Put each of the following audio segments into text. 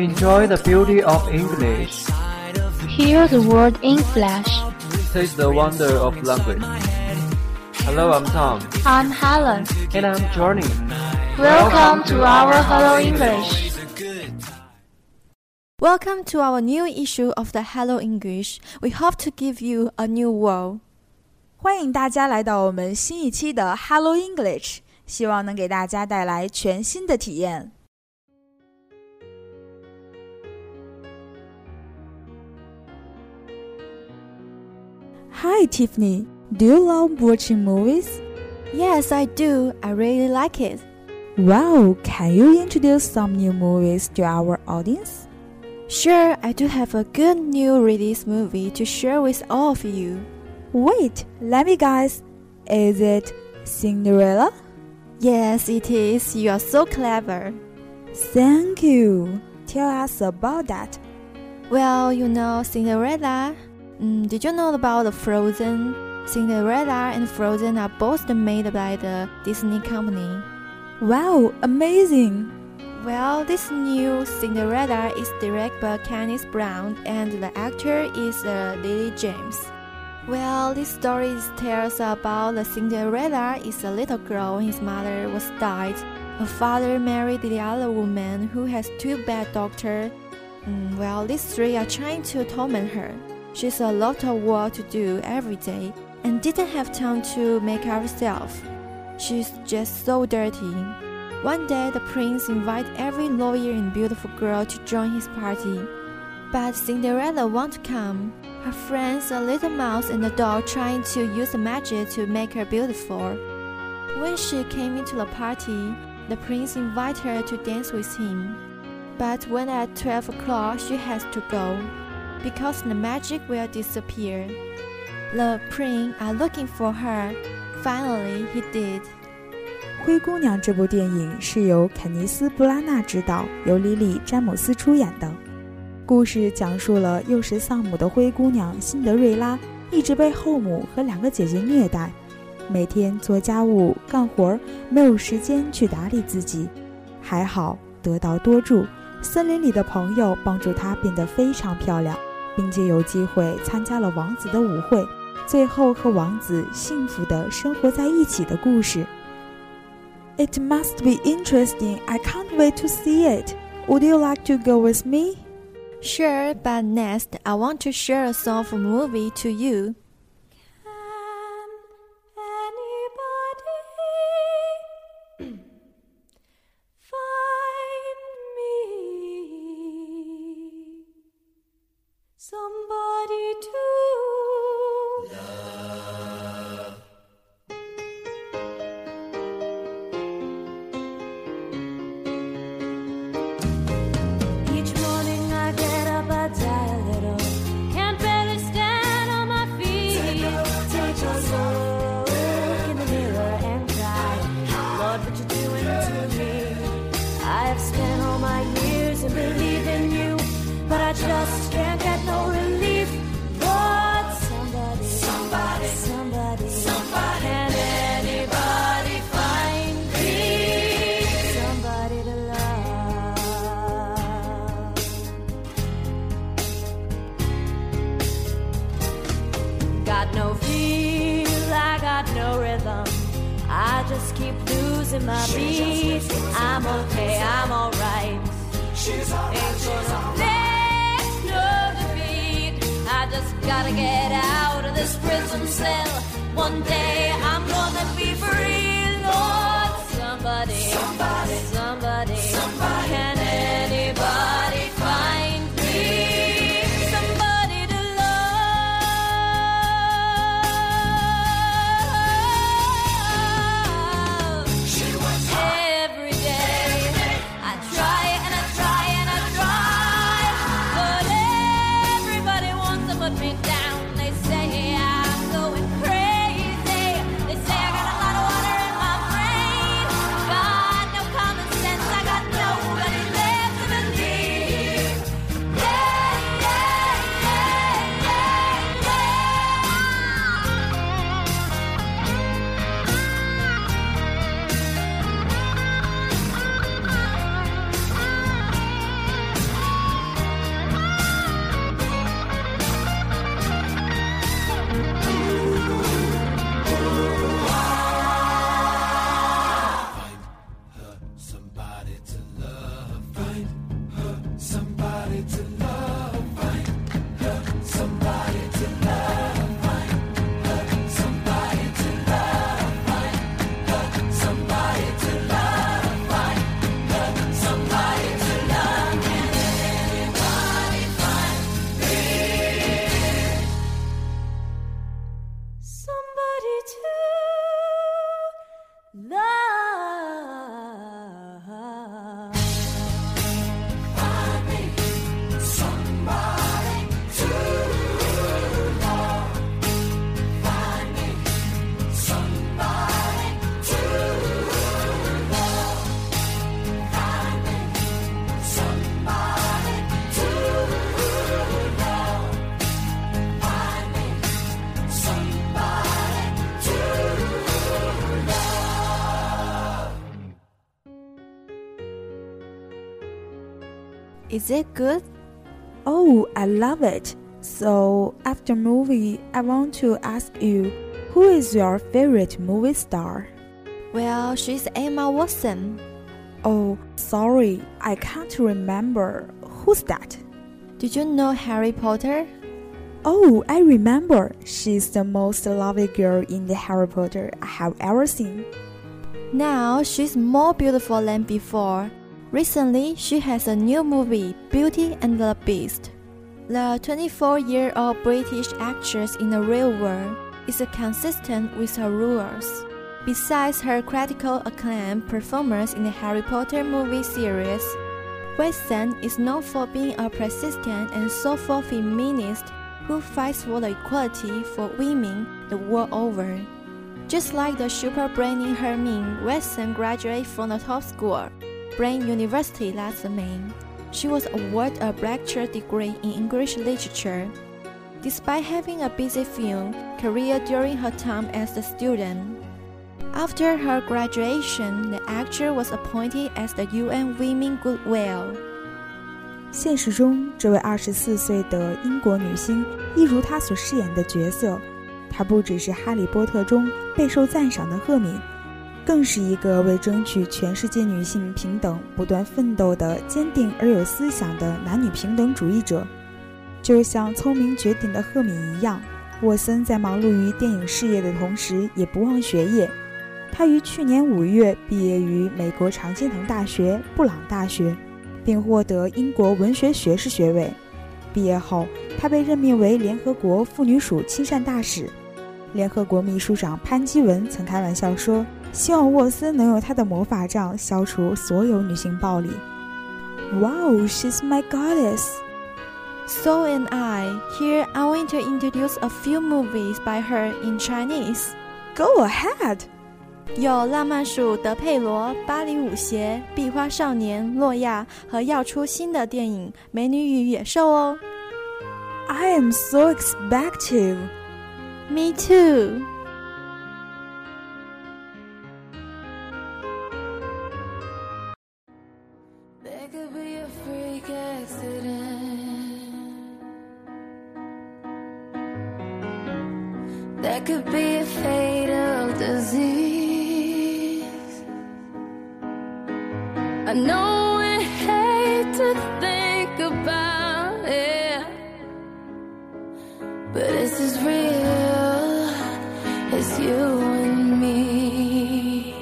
Enjoy the beauty of English. Hear the word in flash. Taste the wonder of language. Hello, I'm Tom. I'm Helen. And I'm Johnny. Welcome to our Hello English. Welcome to our new issue of the Hello English. We hope to give you a new world. 欢迎大家来到我们新一期的 Hello English，希望能给大家带来全新的体验。 Hi Tiffany, do you love watching movies? Yes, I do. I really like it. Wow, can you introduce some new movies to our audience? Sure, I do have a good new release movie to share with all of you. Wait, let me guess. Is it Cinderella? Yes, it is. You are so clever. Thank you. Tell us about that. Well, you know Cinderella. Mm, did you know about the Frozen? Cinderella and Frozen are both made by the Disney company. Wow, amazing! Well, this new Cinderella is directed by Kenneth Branagh and the actor is uh, Lily James. Well, this story tells about the Cinderella is a little girl his mother was died. Her father married the other woman who has two bad doctors. Mm, well, these three are trying to torment her. She's a lot of work to do every day and didn't have time to make herself. She's just so dirty. One day, the prince invited every lawyer and beautiful girl to join his party. But Cinderella won't come. Her friends, a little mouse and a dog, trying to use the magic to make her beautiful. When she came into the party, the prince invited her to dance with him. But when at 12 o'clock she has to go, because the magic will disappear. The prince are looking for her. Finally, he did.《灰姑娘》这部电影是由肯尼斯·布拉纳执导，由莉莉·詹姆斯出演的。故事讲述了幼时丧母的灰姑娘辛德瑞拉，一直被后母和两个姐姐虐待，每天做家务、干活，没有时间去打理自己。还好得到多助，森林里的朋友帮助她变得非常漂亮，并且有机会参加了王子的舞会，最后和王子幸福的生活在一起的故事。It must be interesting. I can't wait to see it. Would you like to go with me? Sure, but next, I want to share a song for movie to you. Just keep losing my beat. I'm okay, I'm alright. Ain't gonna let no defeat. I just gotta get out of this prison cell. One day I'm gonna Is it good? Oh, I love it. So, after movie, I want to ask you, who is your favorite movie star? Well, she's Emma Watson. Oh, sorry, I can't remember. Who's that? Did you know Harry Potter? Oh, I remember. She's the most lovely girl in the Harry Potter I have ever seen. Now she's more beautiful than before. Recently, she has a new movie, Beauty and the Beast. The 24 year old British actress in the real world is consistent with her rules. Besides her critical acclaim performance in the Harry Potter movie series, Watson is known for being a persistent and soulful feminist who fights for the equality for women the world over. Just like the super brainy Hermione, Watson graduated from the top school, Brain University last May. She was awarded a bachelor degree in English literature. Despite having a busy film career during her time as a student, after her graduation, the actor was appointed as the UN Women Goodwill. 现实中，这位二十四岁的英国女星，一如她所饰演的角色，她不只是《哈利波特》中备受赞赏的赫敏， 更是一个为争取全世界女性平等不断奋斗的坚定而有思想的男女平等主义者。就像聪明绝顶的赫敏一样，沃森在忙碌于电影事业的同时，也不忘学业。他于去年五月毕业于美国常青藤大学布朗大学。并获得英国文学学士学位。毕业后，他被任命为联合国妇女署亲善大使。联合国秘书长潘基文曾开玩笑说：“希望沃森能用他的魔法杖消除所有女性暴力。” Wow, she's my goddess. So am I. Here, I want to introduce a few movies by her in Chinese. Go ahead. 有《浪漫鼠德佩罗》《巴黎舞鞋》《壁花少年》《诺亚》和要出新的电影《美女与野兽》哦。 I am so expective. Me too. I know we hate to think about it, but this is real. It's you and me.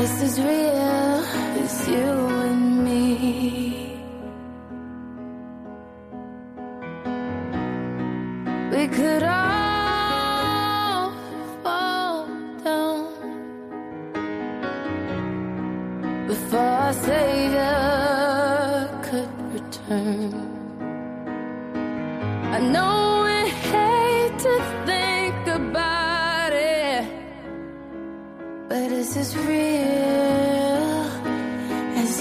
It's as real as you and me. We could all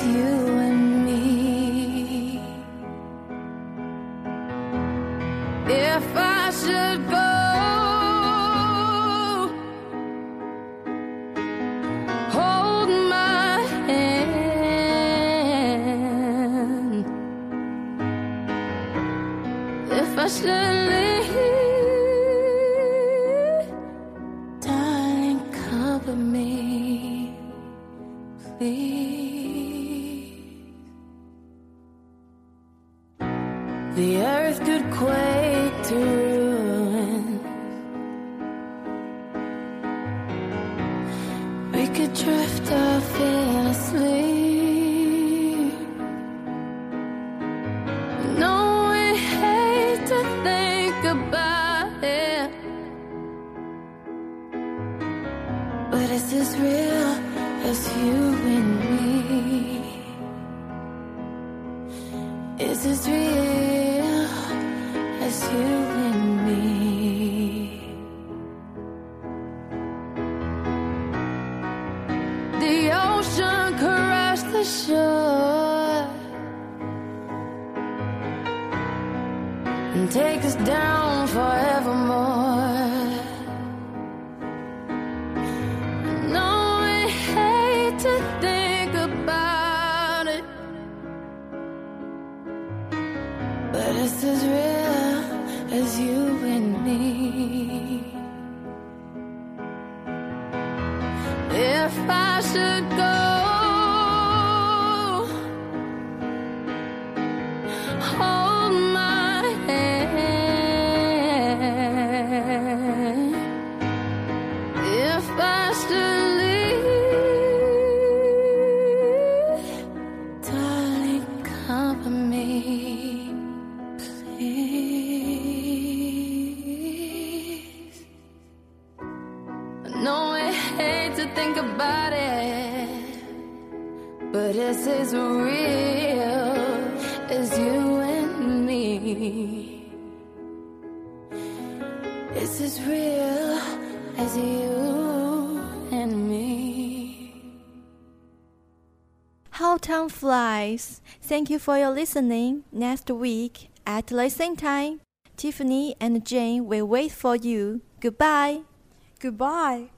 you it. But it's as real as you and me. It's as real as you and me. The ocean crashed the shore take us down forevermore. No, we hate to think about it, but it's as real as you and me. If I should go, as real as you and me. How time flies. Thank you for your listening. Next week at the same time, Tiffany and Jane will wait for you. Goodbye. Goodbye.